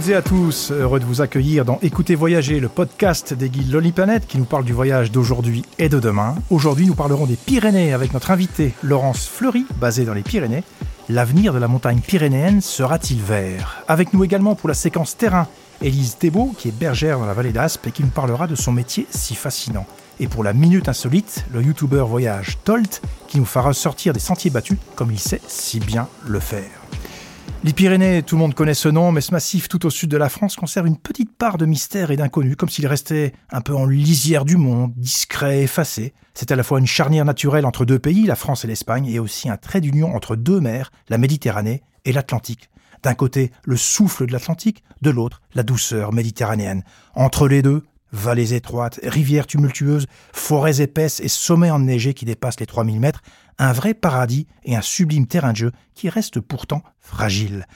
toutes et à tous, heureux de vous accueillir dans Écoutez Voyager, le podcast des guides Lonely Planet qui nous parle du voyage d'aujourd'hui et de demain. Aujourd'hui, nous parlerons des Pyrénées avec notre invité Laurence Fleury, basée dans les Pyrénées. L'avenir de la montagne pyrénéenne sera-t-il vert? Avec nous également pour la séquence terrain, Élise Thébault, qui est bergère dans la vallée d'Aspe et qui nous parlera de son métier si fascinant. Et pour la minute insolite, le youtubeur voyage Tolt, qui nous fera sortir des sentiers battus comme il sait si bien le faire. Les Pyrénées, tout le monde connaît ce nom, mais ce massif tout au sud de la France conserve une petite part de mystère et d'inconnu, comme s'il restait un peu en lisière du monde, discret, effacé. C'est à la fois une charnière naturelle entre deux pays, la France et l'Espagne, et aussi un trait d'union entre deux mers, la Méditerranée et l'Atlantique. D'un côté, le souffle de l'Atlantique, de l'autre, la douceur méditerranéenne. Entre les deux, vallées étroites, rivières tumultueuses, forêts épaisses et sommets enneigés qui dépassent les 3000 mètres, un vrai paradis et un sublime terrain de jeu qui reste pourtant fragile.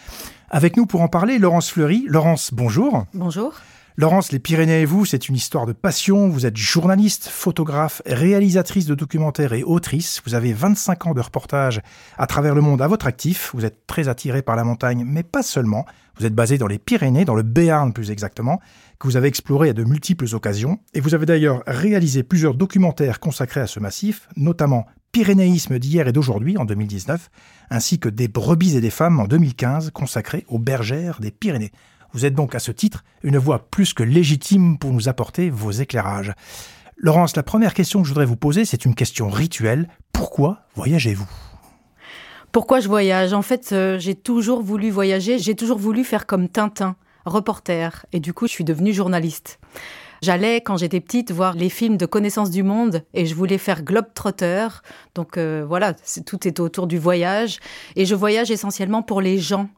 Avec nous pour en parler, Laurence Fleury. Laurence, bonjour. Bonjour. Laurence, les Pyrénées et vous, c'est une histoire de passion. Vous êtes journaliste, photographe, réalisatrice de documentaires et autrice. Vous avez 25 ans de reportage à travers le monde à votre actif. Vous êtes très attiré par la montagne, mais pas seulement. Vous êtes basé dans les Pyrénées, dans le Béarn plus exactement, que vous avez exploré à de multiples occasions. Et vous avez d'ailleurs réalisé plusieurs documentaires consacrés à ce massif, notamment Pyrénéisme d'hier et d'aujourd'hui en 2019, ainsi que des brebis et des femmes en 2015 consacrés aux bergères des Pyrénées. Vous êtes donc à ce titre une voix plus que légitime pour nous apporter vos éclairages. Laurence, la première question que je voudrais vous poser, c'est une question rituelle. Pourquoi voyagez-vous? Pourquoi je voyage? En fait, euh, j'ai toujours voulu voyager, j'ai toujours voulu faire comme Tintin, reporter, et du coup, je suis devenue journaliste. J'allais, quand j'étais petite, voir les films de connaissance du monde et je voulais faire globe-trotter. Donc euh, voilà, tout est autour du voyage. Et je voyage essentiellement pour les gens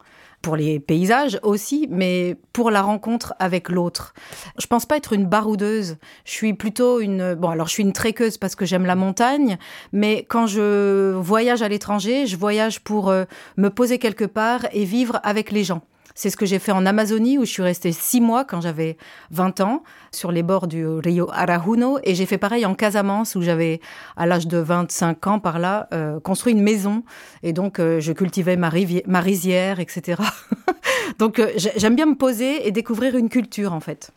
pour les paysages aussi, mais pour la rencontre avec l'autre. Je pense pas être une baroudeuse. Je suis plutôt une bon alors je suis une tréqueuse parce que j'aime la montagne, mais quand je voyage à l'étranger, je voyage pour euh, me poser quelque part et vivre avec les gens. C'est ce que j'ai fait en Amazonie où je suis restée six mois quand j'avais 20 ans sur les bords du Rio Arajuno et j'ai fait pareil en Casamance où j'avais à l'âge de 25 ans par là euh, construit une maison et donc euh, je cultivais ma, ma rizière etc. donc euh, j'aime bien me poser et découvrir une culture en fait.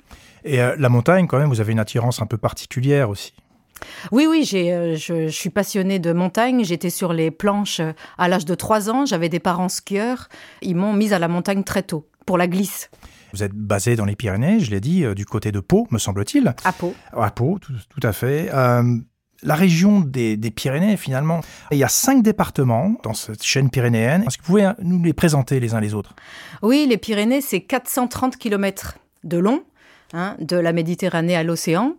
Et la montagne quand même vous avez une attirance un peu particulière aussi. Oui, oui, euh, je, suis passionnée de montagne. J'étais sur les planches euh, à l'âge de 3 ans. J'avais des parents skieurs. Ils m'ont mise à la montagne très tôt, pour la glisse. Vous êtes basé dans les Pyrénées, je l'ai dit, euh, du côté de Pau, me semble-t-il. À Pau. À Pau, tout, à fait. la région des, Pyrénées, finalement, il y a cinq départements dans cette chaîne pyrénéenne. Est-ce que vous pouvez nous les présenter les uns les autres? Oui, les Pyrénées, c'est 430 km de long Hein, de la Méditerranée à l'océan,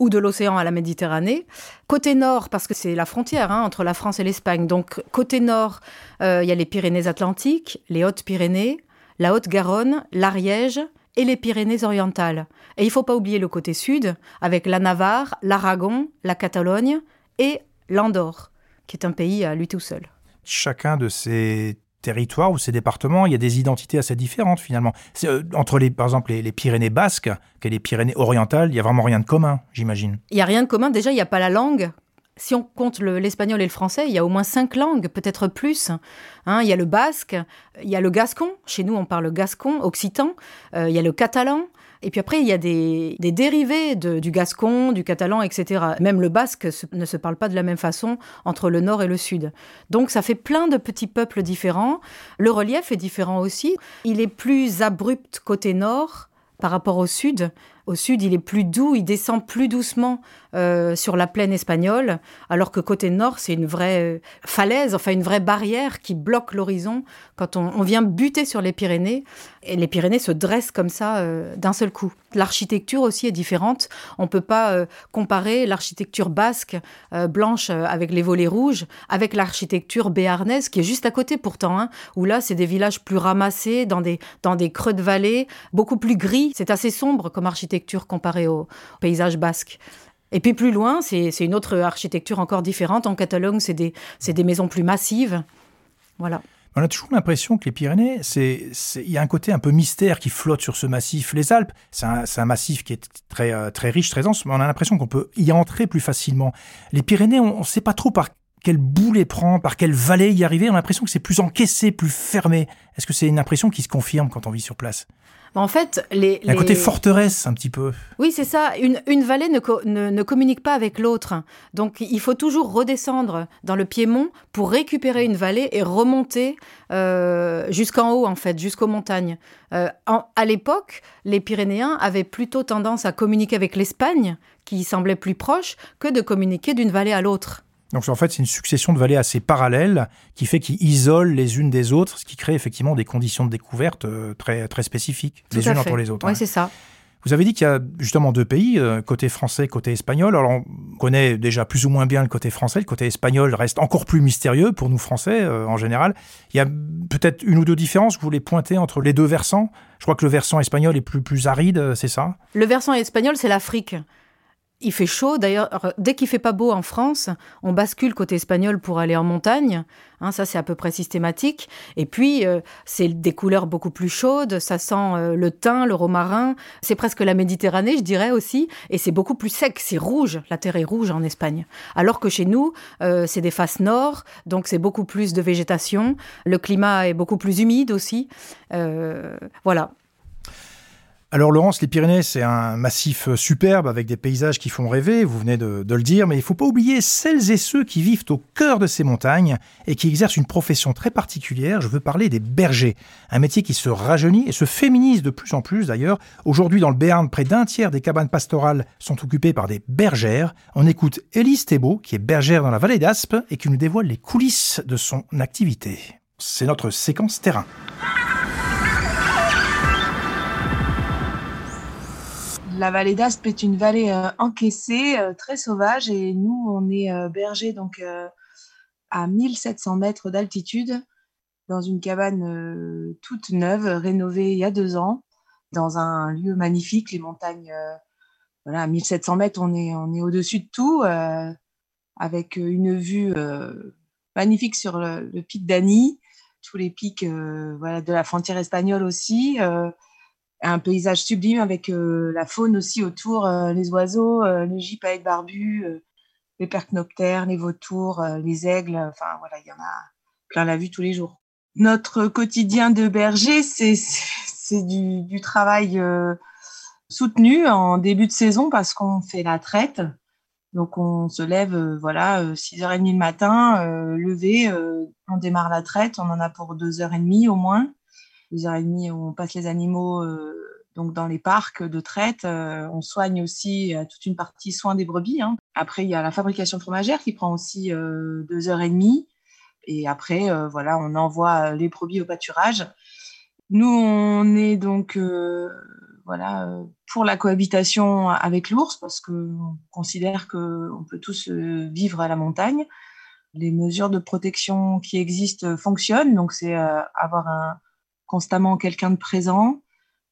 ou de l'océan à la Méditerranée. Côté nord, parce que c'est la frontière hein, entre la France et l'Espagne, donc côté nord, euh, il y a les Pyrénées-Atlantiques, les Hautes-Pyrénées, la Haute-Garonne, l'Ariège et les Pyrénées-Orientales. Et il ne faut pas oublier le côté sud, avec la Navarre, l'Aragon, la Catalogne et l'Andorre, qui est un pays à lui tout seul. Chacun de ces territoires ou ces départements, il y a des identités assez différentes finalement. Euh, entre les, par exemple les, Pyrénées basques et les Pyrénées orientales, il y a vraiment rien de commun, j'imagine. Il y a rien de commun. Déjà, il n'y a pas la langue. Si on compte l'espagnol et le français, il y a au moins cinq langues, peut-être plus. Hein, il y a le basque, il y a le gascon. Chez nous, on parle gascon, occitan. Euh, il y a le catalan. Et puis après, il y a des, dérivés du gascon, du catalan, etc. Même le basque ne se parle pas de la même façon entre le nord et le sud. Donc ça fait plein de petits peuples différents. Le relief est différent aussi. Il est plus abrupt côté nord par rapport au sud. Au sud, il est plus doux, il descend plus doucement euh, sur la plaine espagnole, alors que côté nord, c'est une vraie euh, falaise, enfin une vraie barrière qui bloque l'horizon quand on, vient buter sur les Pyrénées. Et les Pyrénées se dressent comme ça euh, d'un seul coup. L'architecture aussi est différente. On ne peut pas comparer l'architecture basque, blanche avec les volets rouges, avec l'architecture béarnaise, qui est juste à côté pourtant, hein, où là, c'est des villages plus ramassés, dans des, dans des creux de vallée, beaucoup plus gris. C'est assez sombre comme architecture comparée au paysage basque. Et puis plus loin, c'est une autre architecture encore différente. En Catalogne, c'est des, maisons plus massives. Voilà. On a toujours l'impression que les Pyrénées, il y a un côté un peu mystère qui flotte sur ce massif. Les Alpes, c'est un, massif qui est très, euh, très riche, très dense, mais on a l'impression qu'on peut y entrer plus facilement. Les Pyrénées, on ne sait pas trop par quel bout les prendre, par quelle vallée y arriver. On a l'impression que c'est plus encaissé, plus fermé. Est-ce que c'est une impression qui se confirme quand on vit sur place? En fait, les, Un côté forteresse, un petit peu. Oui, c'est ça. Une, une vallée ne, ne, ne, communique pas avec l'autre. Donc, il faut toujours redescendre dans le Piémont pour récupérer une vallée et remonter euh, jusqu'en haut, en fait, jusqu'aux montagnes. Euh, à l'époque, les Pyrénéens avaient plutôt tendance à communiquer avec l'Espagne, qui semblait plus proche, que de communiquer d'une vallée à l'autre. Donc en fait, c'est une succession de vallées assez parallèles qui fait qu'ils isolent les unes des autres, ce qui crée effectivement des conditions de découverte euh, très, très spécifiques, les unes entre les autres. Oui, c'est ça. Vous avez dit qu'il y a justement deux pays, euh, côté français, côté espagnol. Alors on connaît déjà plus ou moins bien le côté français, le côté espagnol reste encore plus mystérieux pour nous Français euh, en général. Il y a peut-être une ou deux différences que vous voulez pointer entre les deux versants? Je crois que le versant espagnol est plus, plus aride, c'est ça? Le versant espagnol, c'est l'Afrique. Il fait chaud, d'ailleurs, dès qu'il fait pas beau en France, on bascule côté espagnol pour aller en montagne. Hein, ça, c'est à peu près systématique. Et puis, euh, c'est des couleurs beaucoup plus chaudes. Ça sent euh, le thym, le romarin. C'est presque la Méditerranée, je dirais aussi. Et c'est beaucoup plus sec. C'est rouge. La terre est rouge en Espagne. Alors que chez nous, euh, c'est des faces nord. Donc, c'est beaucoup plus de végétation. Le climat est beaucoup plus humide aussi. voilà. Alors Laurence, les Pyrénées, c'est un massif superbe avec des paysages qui font rêver, vous venez de, le dire, mais il ne faut pas oublier celles et ceux qui vivent au cœur de ces montagnes et qui exercent une profession très particulière. Je veux parler des bergers, un métier qui se rajeunit et se féminise de plus en plus d'ailleurs. Aujourd'hui dans le Béarn, près d'un tiers des cabanes pastorales sont occupées par des bergères. On écoute Élise Thébault, qui est bergère dans la vallée d'Aspe et qui nous dévoile les coulisses de son activité. C'est notre séquence terrain. La vallée d'Aspe est une vallée euh, encaissée, euh, très sauvage, et nous, on est euh, bergers donc à 1700 mètres d'altitude, dans une cabane toute neuve, rénovée il y a deux ans, dans un lieu magnifique, les montagnes. voilà, à 1700 mètres, on est, on est au-dessus de tout, avec une vue magnifique sur le, pic d'Ani, tous les pics voilà, de la frontière espagnole aussi un paysage sublime avec euh, la faune aussi autour, euh, les oiseaux, euh, les gypaètes barbus, les percnoptères, les vautours, les aigles. Enfin voilà, il y en a plein la vue tous les jours. Notre quotidien de berger, c'est du, du, travail soutenu en début de saison parce qu'on fait la traite. Donc on se lève, voilà, 6h30 le matin, levé, on démarre la traite, on en a pour 2h30 au moins deux heures et demie où on passe les animaux euh, donc dans les parcs de traite. Euh, on soigne aussi euh, toute une partie soins des brebis. Hein. Après, il y a la fabrication fromagère qui prend aussi deux heures et demie. Et après, voilà, on envoie les brebis au pâturage. Nous, on est donc voilà pour la cohabitation avec l'ours parce qu'on considère qu'on peut tous vivre à la montagne. Les mesures de protection qui existent fonctionnent, donc c'est avoir un, constamment quelqu'un de présent,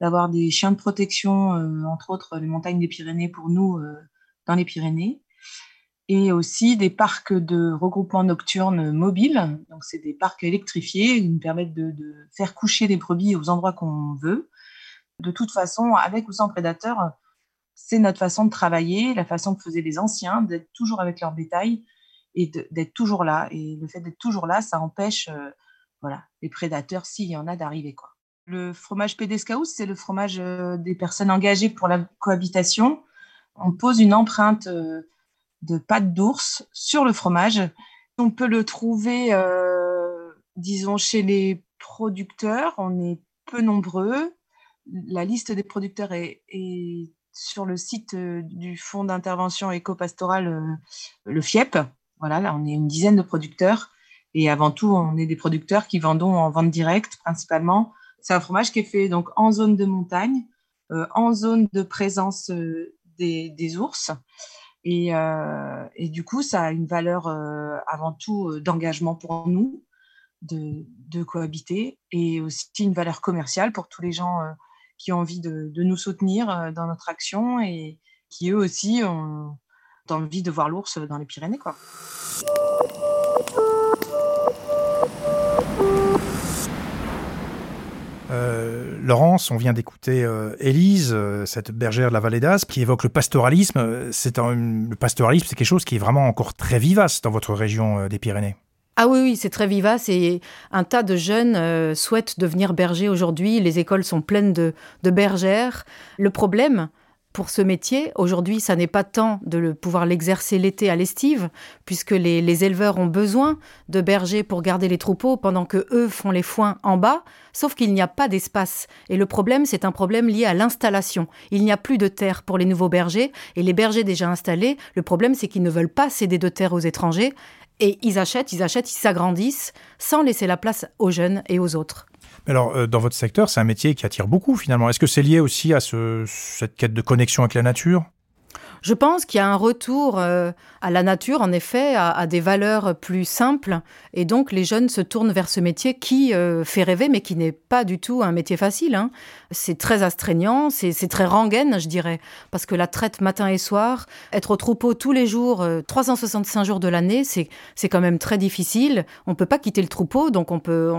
d'avoir des chiens de protection, euh, entre autres les montagnes des Pyrénées pour nous euh, dans les Pyrénées, et aussi des parcs de regroupement nocturne mobiles. Donc c'est des parcs électrifiés qui nous permettent de, faire coucher les brebis aux endroits qu'on veut. De toute façon, avec ou sans prédateurs, c'est notre façon de travailler, la façon que faisaient les anciens, d'être toujours avec leur bétail et d'être toujours là. Et le fait d'être toujours là, ça empêche euh, voilà, les prédateurs, s'il y en a, d'arriver. Quoi. Le fromage Pédescaus, c'est le fromage euh, des personnes engagées pour la cohabitation. On pose une empreinte euh, de pâte d'ours sur le fromage. On peut le trouver, euh, disons, chez les producteurs. On est peu nombreux. La liste des producteurs est, sur le site du Fonds d'intervention éco-pastorale, le FIEP. Voilà, là, on est une dizaine de producteurs. Et avant tout, on est des producteurs qui vendons en vente directe principalement. C'est un fromage qui est fait donc en zone de montagne, euh, en zone de présence euh, des, ours. Et, euh, et, du coup, ça a une valeur avant tout d'engagement pour nous, de, de, cohabiter, et aussi une valeur commerciale pour tous les gens qui ont envie de, de, nous soutenir dans notre action et qui eux aussi ont envie de voir l'ours dans les Pyrénées. Quoi. Euh, Laurence, on vient d'écouter euh, Élise, euh, cette bergère de la vallée d'Aspe, qui évoque le pastoralisme. C'est le pastoralisme, c'est quelque chose qui est vraiment encore très vivace dans votre région des Pyrénées. Ah oui, oui, c'est très vivace et un tas de jeunes souhaitent devenir bergers aujourd'hui. Les écoles sont pleines de, de bergères. Le problème, pour ce métier. Aujourd'hui, ça n'est pas tant de le, pouvoir l'exercer l'été à l'estive, puisque les, les, éleveurs ont besoin de bergers pour garder les troupeaux pendant que eux font les foins en bas, sauf qu'il n'y a pas d'espace. Et le problème, c'est un problème lié à l'installation. Il n'y a plus de terre pour les nouveaux bergers, et les bergers déjà installés, le problème, c'est qu'ils ne veulent pas céder de terre aux étrangers, et ils achètent, ils achètent, ils s'agrandissent, sans laisser la place aux jeunes et aux autres. Alors, euh, dans votre secteur, c'est un métier qui attire beaucoup finalement. Est-ce que c'est lié aussi à ce, cette quête de connexion avec la nature? Je pense qu'il y a un retour euh, à la nature, en effet, à, des valeurs plus simples. Et donc, les jeunes se tournent vers ce métier qui euh, fait rêver, mais qui n'est pas du tout un métier facile. Hein. C'est très astreignant, c'est très rengaine, je dirais. Parce que la traite matin et soir, être au troupeau tous les jours, euh, 365 jours de l'année, c'est quand même très difficile. On ne peut pas quitter le troupeau, donc on peut.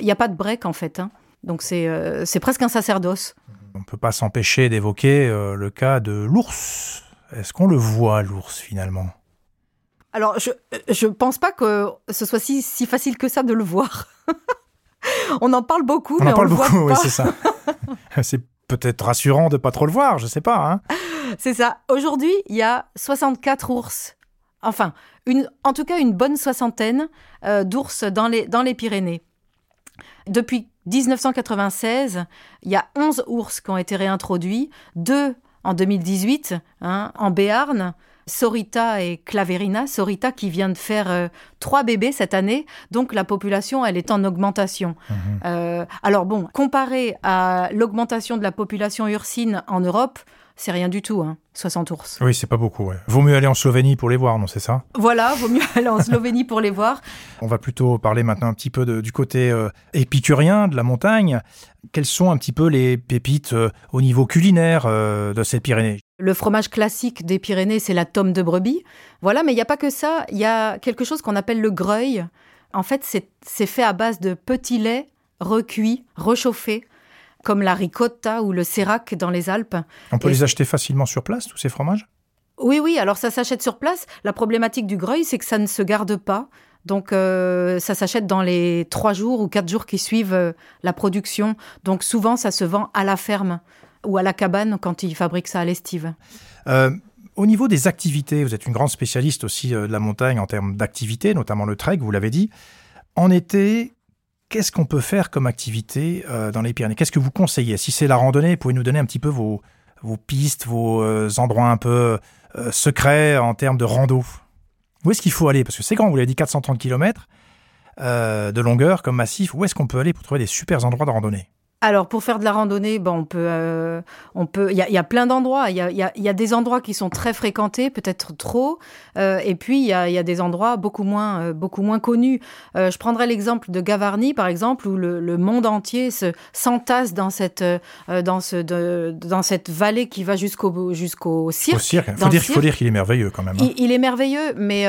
Il n'y a pas de break, en fait. Hein. Donc, c'est euh, presque un sacerdoce. On ne peut pas s'empêcher d'évoquer euh, le cas de l'ours. Est-ce qu'on le voit, l'ours, finalement? Alors, je ne pense pas que ce soit si, si, facile que ça de le voir. on en parle beaucoup, on mais en parle on le beaucoup, voit oui, c'est ça. c'est peut-être rassurant de pas trop le voir, je sais pas. Hein c'est ça. Aujourd'hui, il y a 64 ours. Enfin, une, en tout cas, une bonne soixantaine euh, d'ours dans les, dans les Pyrénées. Depuis 1996, il y a 11 ours qui ont été réintroduits, deux en 2018 hein, en Béarn, Sorita et Claverina, Sorita qui vient de faire euh, trois bébés cette année, donc la population elle est en augmentation. Mmh. Euh, alors bon, comparé à l'augmentation de la population ursine en Europe, c'est rien du tout, hein, 60 ours. Oui, c'est pas beaucoup. Ouais. Vaut mieux aller en Slovénie pour les voir, non, c'est ça? Voilà, vaut mieux aller en Slovénie pour les voir. On va plutôt parler maintenant un petit peu de, du côté euh, épicurien de la montagne. Quelles sont un petit peu les pépites euh, au niveau culinaire euh, de cette Pyrénées? Le fromage classique des Pyrénées, c'est la tome de brebis. Voilà, mais il n'y a pas que ça. Il y a quelque chose qu'on appelle le greuil. En fait, c'est fait à base de petits laits recuits, réchauffés comme la ricotta ou le sérac dans les Alpes. On peut Et les acheter facilement sur place, tous ces fromages? Oui, oui, alors ça s'achète sur place. La problématique du greuil, c'est que ça ne se garde pas. Donc euh, ça s'achète dans les trois jours ou quatre jours qui suivent euh, la production. Donc souvent, ça se vend à la ferme ou à la cabane quand ils fabriquent ça à l'estive. Euh, au niveau des activités, vous êtes une grande spécialiste aussi de la montagne en termes d'activités, notamment le trek, vous l'avez dit. En été, qu'est-ce qu'on peut faire comme activité euh, dans les Pyrénées? Qu'est-ce que vous conseillez? Si c'est la randonnée, pouvez nous donner un petit peu vos, vos pistes, vos euh, endroits un peu euh, secrets en termes de rando. Où est-ce qu'il faut aller? Parce que c'est grand, vous l'avez dit, 430 km de longueur comme massif. Où est-ce qu'on peut aller pour trouver des super endroits de randonnée? Alors pour faire de la randonnée, bon, on peut, euh, on peut, il y, y, a plein d'endroits. Il y a, y, a, y a, des endroits qui sont très fréquentés, peut-être trop, euh, et puis il y a, y a, des endroits beaucoup moins, euh, beaucoup moins connus. Euh, je prendrai l'exemple de Gavarnie, par exemple, où le, le monde entier se s'entasse dans cette, dans ce, de, dans cette vallée qui va jusqu'au jusqu'au cirque. Au cirque. Faut dire, faut dire qu'il est merveilleux quand même. Hein. Il, il, est merveilleux, mais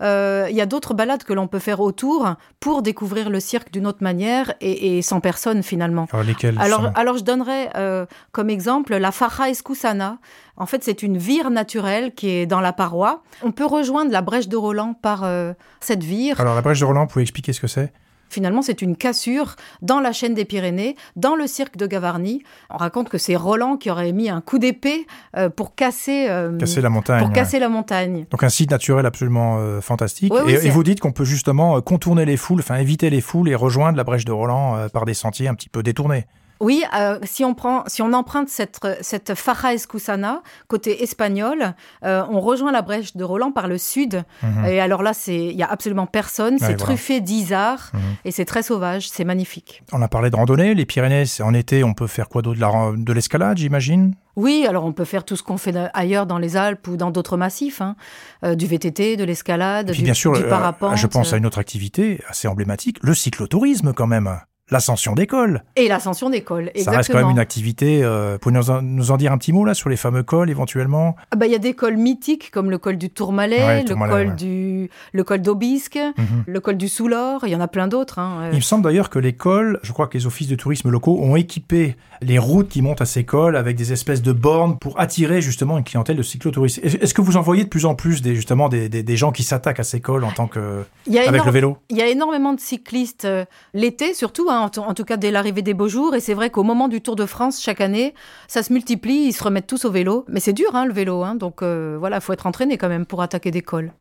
il y a d'autres balades que l'on peut faire autour pour découvrir le cirque d'une autre manière et, et sans personne finalement. Alors, lesquels alors, sont... alors je donnerais euh, comme exemple la Faja Escusana. En fait, c'est une vire naturelle qui est dans la paroi. On peut rejoindre la brèche de Roland par euh, cette vire. Alors la brèche de Roland, vous pouvez expliquer ce que c'est? Finalement, c'est une cassure dans la chaîne des Pyrénées, dans le cirque de Gavarnie. On raconte que c'est Roland qui aurait mis un coup d'épée euh, pour casser, euh, casser la montagne. Pour casser la montagne. Donc un site naturel absolument euh, fantastique. Oui, et, et, vous dites qu'on peut justement contourner les foules, enfin éviter les foules et rejoindre la brèche de Roland par des sentiers un petit peu détournés. Oui, euh, si, on prend, si on emprunte cette, cette Faja Escusana, côté espagnol, euh, on rejoint la brèche de Roland par le sud. Mhm. Mmh. Et alors là, il n'y a absolument personne. C'est Ouais, truffé d'isards Mhm. et c'est très sauvage. C'est magnifique. On a parlé de randonnée. Les Pyrénées, en été, on peut faire quoi d'autre De l'escalade, j'imagine? Oui, alors on peut faire tout ce qu'on fait ailleurs dans les Alpes ou dans d'autres massifs. hein. Euh, du VTT, de l'escalade, du, bien sûr, du euh, parapente. je pense à une autre activité assez emblématique, le cyclotourisme quand même. L'ascension des cols. Et l'ascension des cols, exactement. Ça reste quand même une activité. Euh, pouvez nous en, nous en, dire un petit mot là sur les fameux cols éventuellement? Ah bah, Il y a des cols mythiques comme le col du Tourmalet, le, col ouais. du, le col d'Aubisque, Mhm. le col du Soulor, il y en a plein d'autres. Hein. Il me semble d'ailleurs que les cols, je crois que les offices de tourisme locaux ont équipé les routes qui montent à ces cols avec des espèces de bornes pour attirer justement une clientèle de cyclotouristes. Est-ce que vous en voyez de plus en plus des, justement des, des, des gens qui s'attaquent à ces cols en tant que avec énorme- le vélo? Il y a énormément de cyclistes euh, l'été, surtout, hein, en, tout cas dès l'arrivée des beaux jours. Et c'est vrai qu'au moment du Tour de France, chaque année, ça se multiplie, ils se remettent tous au vélo. Mais c'est dur, hein, le vélo. Hein, donc euh, voilà, il faut être entraîné quand même pour attaquer des cols.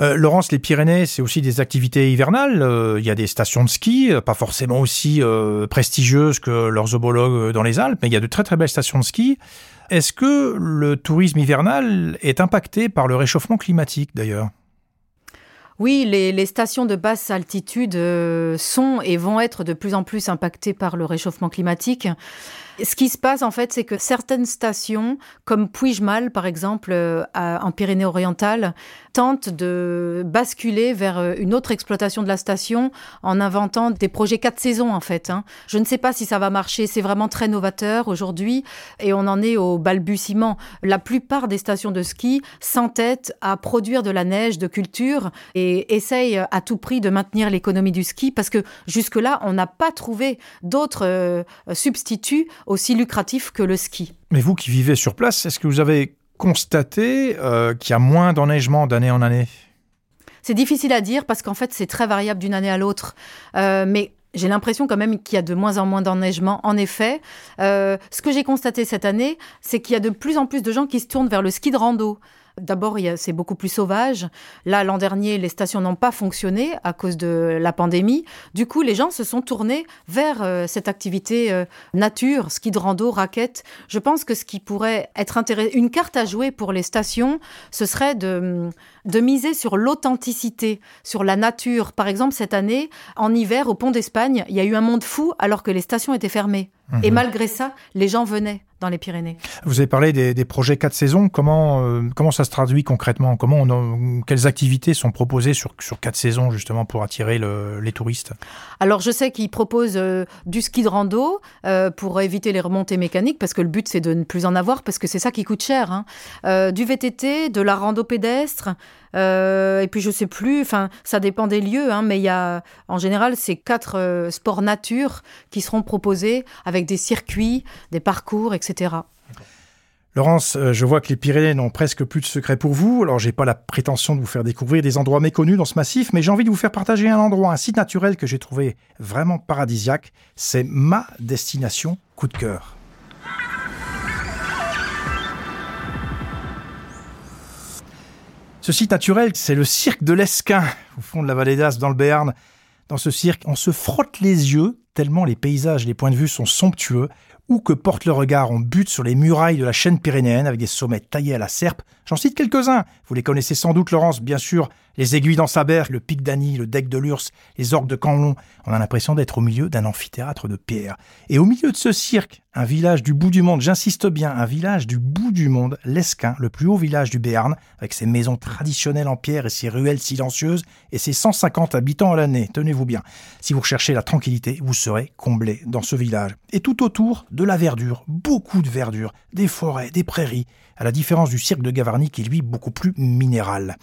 Euh, Laurence, les Pyrénées, c'est aussi des activités hivernales. Euh, Il y a des stations de ski, pas forcément aussi prestigieuses que leurs homologues dans les Alpes, mais il y a de très très belles stations de ski. Est-ce que le tourisme hivernal est impacté par le réchauffement climatique d'ailleurs? Oui, les, stations de basse altitude euh, sont et vont être de plus en plus impactées par le réchauffement climatique. Ce qui se passe en fait, c'est que certaines stations, comme Puigmal par exemple, euh, en Pyrénées-Orientales, tentent de basculer vers euh, une autre exploitation de la station en inventant des projets quatre saisons en fait. hein. Je ne sais pas si ça va marcher, c'est vraiment très novateur aujourd'hui et on en est au balbutiement. La plupart des stations de ski s'entêtent à produire de la neige de culture et essayent à tout prix de maintenir l'économie du ski parce que jusque-là, on n'a pas trouvé d'autres euh, substituts aussi lucratifs que le ski. Mais vous qui vivez sur place, est-ce que vous avez constaté euh, qu'il y a moins d'enneigement d'année en année? C'est difficile à dire parce qu'en fait, c'est très variable d'une année à l'autre. Euh, mais j'ai l'impression quand même qu'il y a de moins en moins d'enneigement. En effet, Euh, ce que j'ai constaté cette année, c'est qu'il y a de plus en plus de gens qui se tournent vers le ski de rando. D'abord, c'est beaucoup plus sauvage. Là, l'an dernier, les stations n'ont pas fonctionné à cause de la pandémie. Du coup, les gens se sont tournés vers euh, cette activité euh, nature, ski de rando, raquette. Je pense que ce qui pourrait être intéressant, une carte à jouer pour les stations, ce serait de, de miser sur l'authenticité, sur la nature. Par exemple, cette année, en hiver, au Pont d'Espagne, il y a eu un monde fou alors que les stations étaient fermées. Et malgré ça, les gens venaient dans les Pyrénées. Vous avez parlé des, des projets quatre saisons. Comment, euh, comment ça se traduit concrètement? Comment on Quelles activités sont proposées sur, sur quatre saisons justement pour attirer le- les touristes? Alors, je sais qu'ils proposent euh, du ski de rando euh, pour éviter les remontées mécaniques, parce que le but, c'est de ne plus en avoir, parce que c'est ça qui coûte cher. hein. Du VTT, de la rando pédestre, et puis je sais plus, enfin, ça dépend des lieux, hein, mais il y a, en général, c'est quatre euh, sports nature qui seront proposés avec des circuits, des parcours, etc. Laurence, euh, je vois que les Pyrénées n'ont presque plus de secrets pour vous. Alors, j'ai pas la prétention de vous faire découvrir des endroits méconnus dans ce massif, mais j'ai envie de vous faire partager un endroit, un site naturel que j'ai trouvé vraiment paradisiaque. C'est ma destination coup de cœur. Ce site naturel, c'est le cirque de l'Esquin, au fond de la vallée d'As, dans le Béarn. Dans ce cirque, on se frotte les yeux, tellement les paysages et les points de vue sont somptueux. Où que porte le regard, on bute sur les murailles de la chaîne pyrénéenne avec des sommets taillés à la serpe. J'en cite quelques-uns. Vous les connaissez sans doute, Laurence, bien sûr. Les aiguilles dans sa berge, le pic d'Annie, le deck de l'Urs, les orgues de Canlon. On a l'impression d'être au milieu d'un amphithéâtre de pierre. Et au milieu de ce cirque, un village du bout du monde, j'insiste bien, un village du bout du monde, l'Esquin, le plus haut village du Béarn, avec ses maisons traditionnelles en pierre et ses ruelles silencieuses et ses 150 habitants à l'année. Tenez-vous bien. Si vous recherchez la tranquillité, vous serez comblé dans ce village. Et tout autour, de la verdure, beaucoup de verdure, des forêts, des prairies, à la différence du cirque de Gavarnie qui est lui beaucoup plus minéral.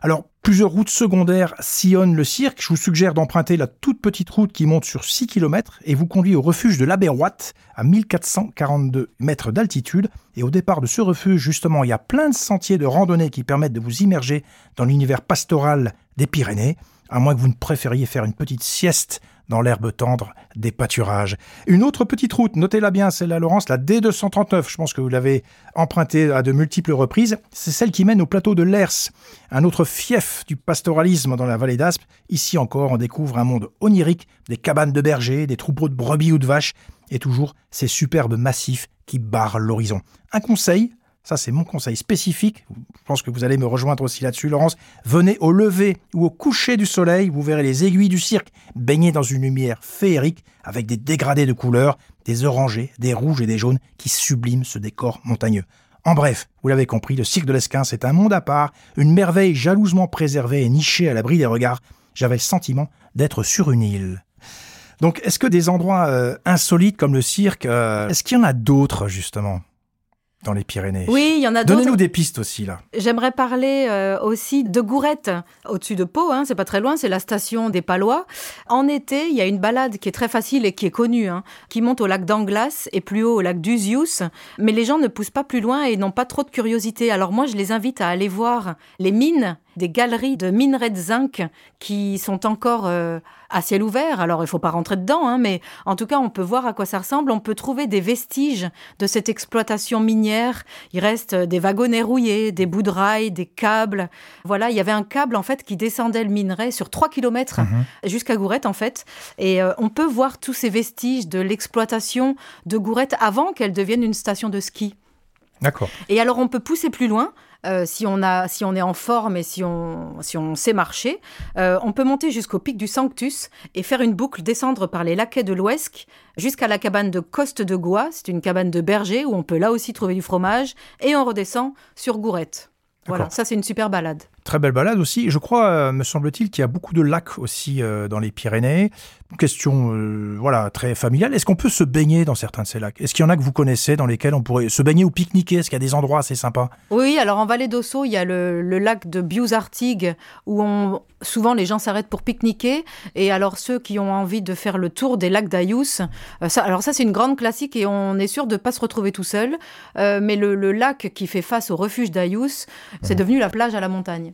Alors, plusieurs routes secondaires sillonnent le cirque. Je vous suggère d'emprunter la toute petite route qui monte sur 6 km et vous conduit au refuge de l'Aberroite à 1442 mètres d'altitude. Et au départ de ce refuge, justement, il y a plein de sentiers de randonnée qui permettent de vous immerger dans l'univers pastoral des Pyrénées, à moins que vous ne préfériez faire une petite sieste dans l'herbe tendre des pâturages. Une autre petite route, notez-la bien, celle-là, Laurence, la D239, je pense que vous l'avez empruntée à de multiples reprises, c'est celle qui mène au plateau de l'Ers, un autre fief du pastoralisme dans la vallée d'Aspe. Ici encore, on découvre un monde onirique, des cabanes de bergers, des troupeaux de brebis ou de vaches, et toujours ces superbes massifs qui barrent l'horizon. Un conseil, ça, c'est mon conseil spécifique. Je pense que vous allez me rejoindre aussi là-dessus, Laurence. Venez au lever ou au coucher du soleil. Vous verrez les aiguilles du cirque baignées dans une lumière féerique avec des dégradés de couleurs, des orangés, des rouges et des jaunes qui subliment ce décor montagneux. En bref, vous l'avez compris, le cirque de l'Esquin, c'est un monde à part, une merveille jalousement préservée et nichée à l'abri des regards. J'avais le sentiment d'être sur une île. Donc, est-ce que des endroits euh, insolites comme le cirque, euh, est-ce qu'il y en a d'autres justement? Dans les Pyrénées Oui, il y en a d'autres. Donnez-nous des pistes aussi là. J'aimerais parler euh, aussi de Gourette, au-dessus de Pau, hein, c'est pas très loin, c'est la station des Palois. En été, il y a une balade qui est très facile et qui est connue, hein, qui monte au lac d'Anglas et plus haut au lac d'Uzius, mais les gens ne poussent pas plus loin et n'ont pas trop de curiosité. Alors moi, je les invite à aller voir les mines des galeries de minerais de zinc qui sont encore euh, à ciel ouvert. Alors, il faut pas rentrer dedans, hein, mais en tout cas, on peut voir à quoi ça ressemble. On peut trouver des vestiges de cette exploitation minière. Il reste des wagonnets rouillés, des bouts de rails, des câbles. Voilà, il y avait un câble, en fait, qui descendait le minerai sur 3 km Mhm. jusqu'à Gourette, en fait. Et euh, on peut voir tous ces vestiges de l'exploitation de Gourette avant qu'elle devienne une station de ski. D'accord. Et alors, on peut pousser plus loin. Euh, si, on a, si on est en forme et si on, si on sait marcher, euh, on peut monter jusqu'au pic du Sanctus et faire une boucle, descendre par les laquais de l'Ouesque jusqu'à la cabane de Coste de Gois. C'est une cabane de berger où on peut là aussi trouver du fromage et on redescend sur Gourette. Voilà, ça c'est une super balade. Très belle balade aussi. Je crois, euh, me semble-t-il, qu'il y a beaucoup de lacs aussi euh, dans les Pyrénées. Question, euh, voilà, très familiale. Est-ce qu'on peut se baigner dans certains de ces lacs? Est-ce qu'il y en a que vous connaissez dans lesquels on pourrait se baigner ou pique-niquer? Est-ce qu'il y a des endroits assez sympas? Oui, alors en vallée d'Ossau, il y a le, le lac de Bious-Artigues où on, souvent les gens s'arrêtent pour pique-niquer. Et alors ceux qui ont envie de faire le tour des lacs d'Ayous, euh, ça, alors ça c'est une grande classique et on est sûr de ne pas se retrouver tout seul. Euh, mais le, le lac qui fait face au refuge d'Ayous, c'est devenu la plage à la montagne.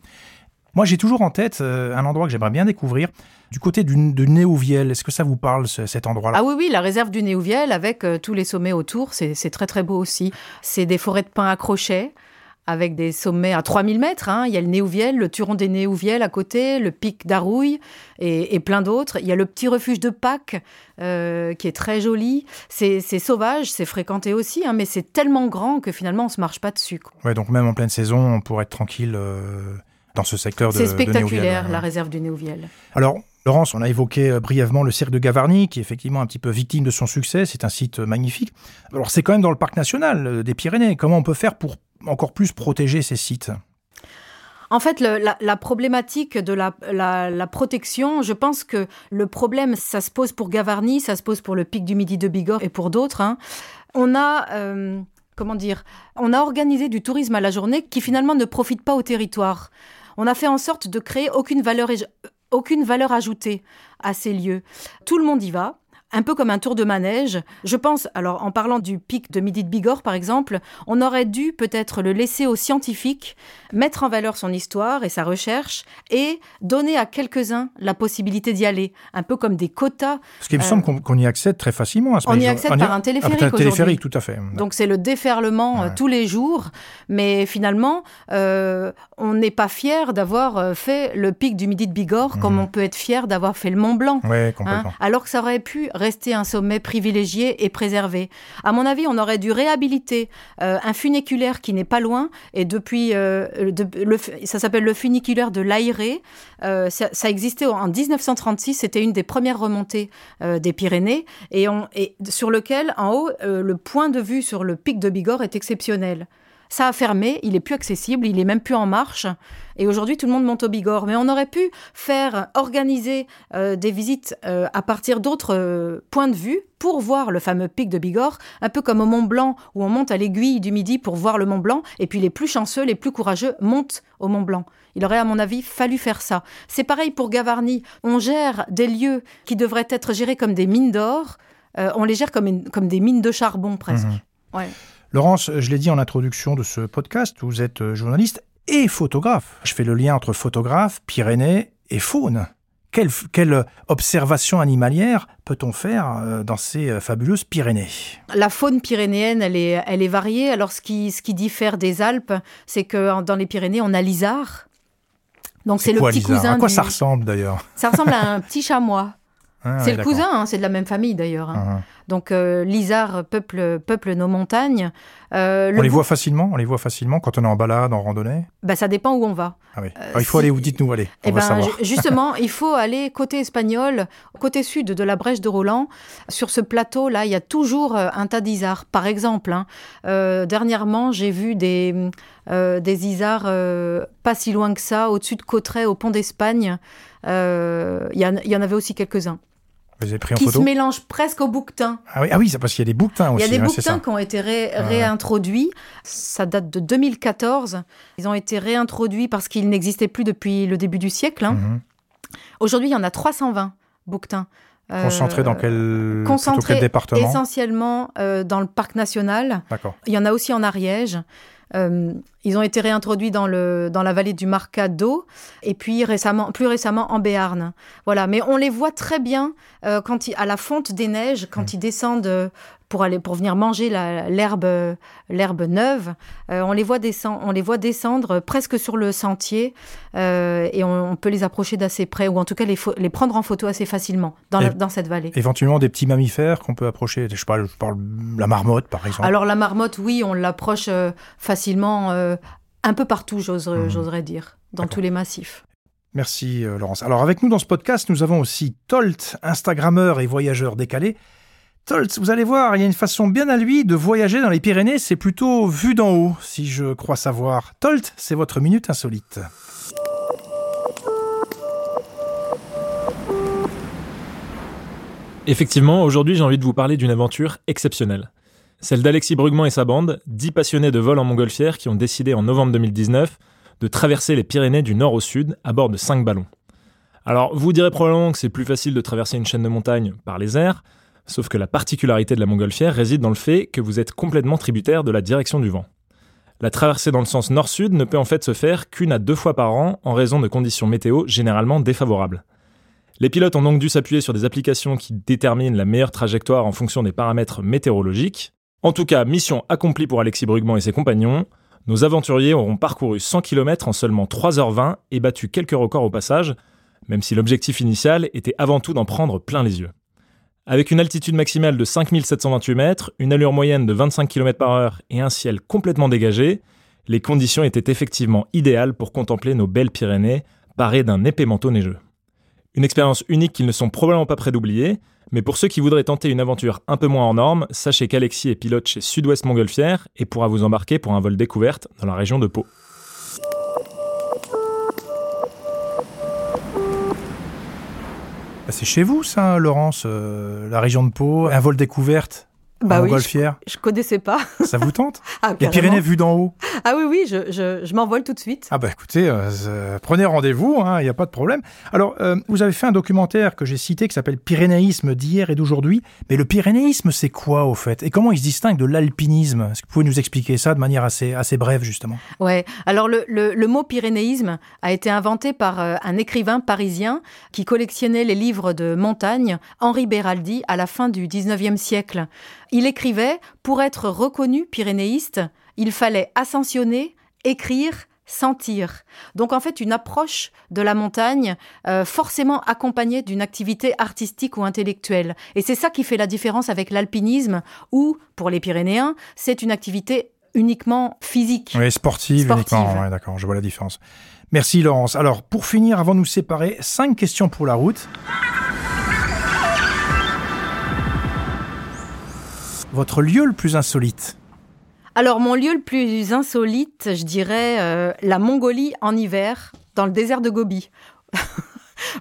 Moi, j'ai toujours en tête euh, un endroit que j'aimerais bien découvrir, du côté du, de Néouviel. Est-ce que ça vous parle, ce- cet endroit-là? Ah oui, oui, la réserve du Néouviel avec euh, tous les sommets autour, c'est très très beau aussi. C'est des forêts de pins à crochets avec des sommets à 3000 mètres. hein. Il y a le Néouviel, le Turon des Néouviel à côté, le pic d'Arouille et, et plein d'autres. Il y a le petit refuge de Pâques euh, qui est très joli. C'est c'est sauvage, c'est fréquenté aussi, hein, mais c'est tellement grand que finalement on se marche pas dessus. quoi. Ouais, donc même en pleine saison, on pourrait être tranquille euh, dans ce secteur de C'est spectaculaire, la réserve du Néouviel. Alors, Laurence, on a évoqué euh, brièvement le cirque de Gavarnie, qui est effectivement un petit peu victime de son succès. C'est un site euh, magnifique. Alors, c'est quand même dans le parc national euh, des Pyrénées. Comment on peut faire pour encore plus protéger ces sites? En fait, le- la, la problématique de la, la- la protection, je pense que le problème, ça se pose pour Gavarnie, ça se pose pour le pic du Midi de Bigorre et pour d'autres. hein. On a, euh, comment dire, on a organisé du tourisme à la journée qui finalement ne profite pas au territoire. On a fait en sorte de créer aucune valeur, ajoutée à ces lieux. Tout le monde y va. Un peu comme un tour de manège. Je pense, alors en parlant du pic de Midi de Bigorre par exemple, on aurait dû peut-être le laisser aux scientifiques mettre en valeur son histoire et sa recherche et donner à quelques-uns la possibilité d'y aller, un peu comme des quotas. Parce qu'il me Euh, semble qu'on qu'on y accède très facilement à ce On y accède par un téléphérique Ah, un téléphérique, tout à fait. Donc c'est le déferlement euh, Ouais. tous les jours, mais finalement, euh, on n'est pas fier d'avoir euh, fait le pic du Midi de Bigorre comme Mhm. on peut être fier d'avoir fait le Mont Blanc. Oui, Hein, complètement. alors que ça aurait pu rester un sommet privilégié et préservé. À mon avis, on aurait dû réhabiliter euh, un funiculaire qui n'est pas loin, et depuis, euh, ça s'appelle le funiculaire de l'Aéré. Euh, ça, existait en 1936, c'était une des premières remontées des Pyrénées, et, sur lequel, en haut, le point de vue sur le pic de Bigorre est exceptionnel. Ça a fermé, il est plus accessible, il est même plus en marche. Et aujourd'hui, tout le monde monte au Bigorre. Mais on aurait pu faire organiser euh, des visites euh, à partir d'autres euh, points de vue pour voir le fameux pic de Bigorre, un peu comme au Mont Blanc où on monte à l'aiguille du Midi pour voir le Mont Blanc. Et puis les plus chanceux, les plus courageux montent au Mont Blanc. Il aurait, à mon avis, fallu faire ça. C'est pareil pour Gavarnie. On gère des lieux qui devraient être gérés comme des mines d'or. On les gère comme, une- comme des mines de charbon presque. Mhm. Ouais. Laurence, je l'ai dit en introduction de ce podcast, vous êtes euh, journaliste et photographe. Je fais le lien entre photographe, Pyrénées et faune. Quelle, quelle observation animalière peut-on faire euh, dans ces euh, fabuleuses Pyrénées? La faune pyrénéenne, elle est, elle est variée. Alors, ce qui, ce qui diffère des Alpes, c'est que dans les Pyrénées, on a l'isard. Donc, c'est le quoi, petit cousin. À quoi du- ça ressemble d'ailleurs? Ça ressemble à un petit chamois. Hein, c'est ouais, le cousin, hein, c'est de la même famille d'ailleurs. hein. Mhm. Donc, euh, l'isard peuple, peuple nos montagnes. Euh, le On les voit facilement, on les voit facilement quand on est en balade, en randonnée. bah, ça dépend où on va. Ah oui. Euh, Alors, il faut si- aller où Dites-nous, allez. On Eh va ben, savoir. justement, il faut aller côté espagnol, côté sud de la Brèche de Roland. Sur ce plateau-là, il y a toujours un tas d'isards. Par exemple, hein, euh, dernièrement, j'ai vu des, euh, des isards euh, pas si loin que ça, au-dessus de Cauterets, au pont d'Espagne. Il y, en- il y en avait aussi quelques-uns. Vous avez pris en qui photo se mélange presque au bouquetin. Ah oui, ah oui c'est parce qu'il y a des bouquetins Il aussi. y a des hein, bouquetins qui ont été ré- réintroduits. Ça date de 2014. Ils ont été réintroduits parce qu'ils n'existaient plus depuis le début du siècle. hein. Mhm. Aujourd'hui, il y en a 320 bouquetins. Euh, Concentrés dans quel, plutôt concentrés quel département Essentiellement euh, dans le parc national. Il y en a aussi en Ariège. Euh, ils ont été réintroduits dans, le, dans la vallée du Marcat d'eau et puis récemment, plus récemment en Béarn. Voilà, mais on les voit très bien euh, quand ils- à la fonte des neiges, quand ils descendent euh, pour aller pour venir manger l'herbe l'herbe neuve. Euh, on les voit descendre, on les voit descendre presque sur le sentier euh, et on, on peut les approcher d'assez près ou en tout cas les, les prendre en photo assez facilement dans, la- dans cette vallée. Éventuellement des petits mammifères qu'on peut approcher. Je pas, je parle la marmotte par exemple. Alors la marmotte, oui, on l'approche facilement un peu partout, j'oserais Mhm. j'oserais dire, dans D'accord. tous les massifs. Merci euh, Laurence. Alors avec nous dans ce podcast, nous avons aussi Tolt, Instagrammeur et voyageur décalé. Tolt, vous allez voir, il y a une façon bien à lui de voyager dans les Pyrénées, c'est plutôt vu d'en haut, si je crois savoir. Tolt, c'est votre minute insolite. Effectivement, aujourd'hui j'ai envie de vous parler d'une aventure exceptionnelle. Celle d'Alexis Brugman et sa bande, dix passionnés de vol en montgolfière qui ont décidé en novembre 2019 de traverser les Pyrénées du nord au sud à bord de cinq ballons. Alors vous direz probablement que c'est plus facile de traverser une chaîne de montagnes par les airs, sauf que la particularité de la montgolfière réside dans le fait que vous êtes complètement tributaire de la direction du vent. La traversée dans le sens nord-sud ne peut en fait se faire qu'une à deux fois par an en raison de conditions météo généralement défavorables. Les pilotes ont donc dû s'appuyer sur des applications qui déterminent la meilleure trajectoire en fonction des paramètres météorologiques. En tout cas, mission accomplie pour Alexis Brugman et ses compagnons. Nos aventuriers auront parcouru 100 km en seulement 3h20 et battu quelques records au passage, même si l'objectif initial était avant tout d'en prendre plein les yeux. Avec une altitude maximale de 5728 mètres, une allure moyenne de 25 km par heure et un ciel complètement dégagé, les conditions étaient effectivement idéales pour contempler nos belles Pyrénées, parées d'un épais manteau neigeux. Une expérience unique qu'ils ne sont probablement pas prêts d'oublier, mais pour ceux qui voudraient tenter une aventure un peu moins hors norme, sachez qu'Alexis est pilote chez Sud-Ouest Montgolfière et pourra vous embarquer pour un vol découverte dans la région de Pau. Bah, c'est chez vous ça, Laurence, euh, la région de Pau, un vol découverte Bah oui, je, je connaissais pas. Ça vous tente Ah, Les. Pyrénées vues d'en haut Ah oui, oui, je, je, je m'envole tout de suite. Ah bah écoutez, euh, euh, prenez rendez-vous, il n'y a pas de problème. Alors, euh, vous avez fait un documentaire que j'ai cité qui s'appelle Pyrénéisme d'hier et d'aujourd'hui. Mais le pyrénéisme, c'est quoi au fait? Et comment il se distingue de l'alpinisme? Est-ce que vous pouvez nous expliquer ça de manière assez, assez brève justement? Ouais. Alors le, le, le mot pyrénéisme a été inventé par un écrivain parisien qui collectionnait les livres de montagne, Henri Beraldi, à la fin du 19e siècle. Il écrivait Pour être reconnu pyrénéiste, il fallait ascensionner, écrire, sentir. Donc en fait une approche de la montagne euh, forcément accompagnée d'une activité artistique ou intellectuelle. Et c'est ça qui fait la différence avec l'alpinisme où, pour les Pyrénéens, c'est une activité uniquement physique. Oui, sportive, Sportive. uniquement. Ouais, d'accord, je vois la différence. Merci Laurence. Alors, pour finir, avant de nous séparer, cinq questions pour la route. Votre lieu le plus insolite Alors, mon lieu le plus insolite, je dirais euh, la Mongolie en hiver, dans le désert de Gobi.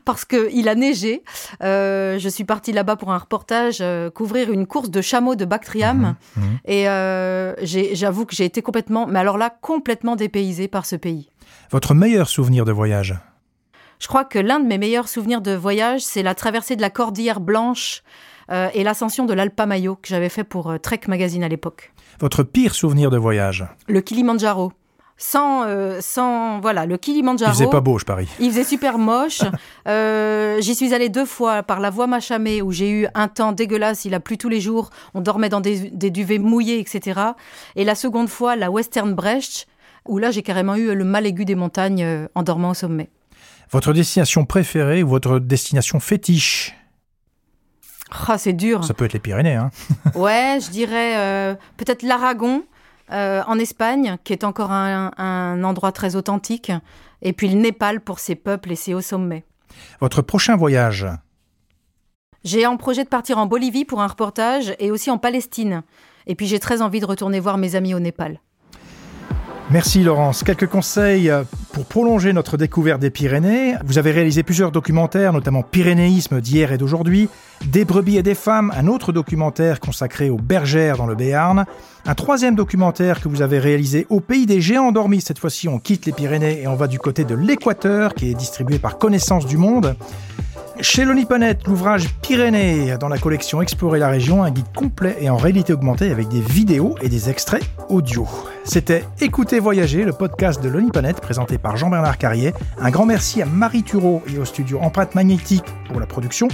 Parce qu'il a neigé. Euh, je suis partie là-bas pour un reportage, euh, couvrir une course de chameaux de Bactriane. Mhm. Et euh, j'ai- j'avoue que j'ai été complètement, mais alors là, complètement dépaysée par ce pays. Votre meilleur souvenir de voyage Je crois que l'un de mes meilleurs souvenirs de voyage, c'est la traversée de la Cordillère Blanche euh, et l'ascension de l'Alpamayo que j'avais fait pour euh, Trek Magazine à l'époque. Votre pire souvenir de voyage Le Kilimandjaro. Sans, euh, sans, voilà, le Kilimandjaro. Il faisait pas beau, je parie. Il faisait super moche. Euh, J'y suis allée deux fois par la voie Machamé où j'ai eu un temps dégueulasse. Il a plu tous les jours. On dormait dans des, des duvets mouillés, etc. Et la seconde fois, la Western Brecht, où là j'ai carrément eu le mal aigu des montagnes en dormant au sommet. Votre destination préférée ou votre destination fétiche? Ah, c'est dur. Ça peut être les Pyrénées, hein Ouais, je dirais euh, peut-être l'Aragon euh, en Espagne, qui est encore un, un endroit très authentique. Et puis le Népal pour ses peuples et ses hauts sommets. Votre prochain voyage? J'ai en projet de partir en Bolivie pour un reportage et aussi en Palestine. Et puis j'ai très envie de retourner voir mes amis au Népal. Merci Laurence. Quelques conseils euh, Pour prolonger notre découverte des Pyrénées, vous avez réalisé plusieurs documentaires, notamment Pyrénéisme d'hier et d'aujourd'hui, Des brebis et des femmes, un autre documentaire consacré aux bergères dans le Béarn, un troisième documentaire que vous avez réalisé au pays des géants endormis. Cette fois-ci, on quitte les Pyrénées et on va du côté de l'Équateur, qui est distribué par Connaissance du Monde. Chez Lonipanet, l'ouvrage Pyrénées dans la collection Explorer la région, un guide complet et en réalité augmentée avec des vidéos et des extraits audio. C'était Écoutez Voyager, le podcast de Lonipanet présenté par Jean-Bernard Carrier. Un grand merci à Marie Thureau et au studio Empreinte Magnétique pour la production,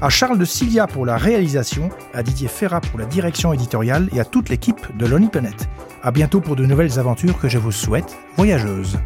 à Charles de Cilia pour la réalisation, à Didier Ferrat pour la direction éditoriale et à toute l'équipe de Lonipanet. À bientôt pour de nouvelles aventures que je vous souhaite voyageuses.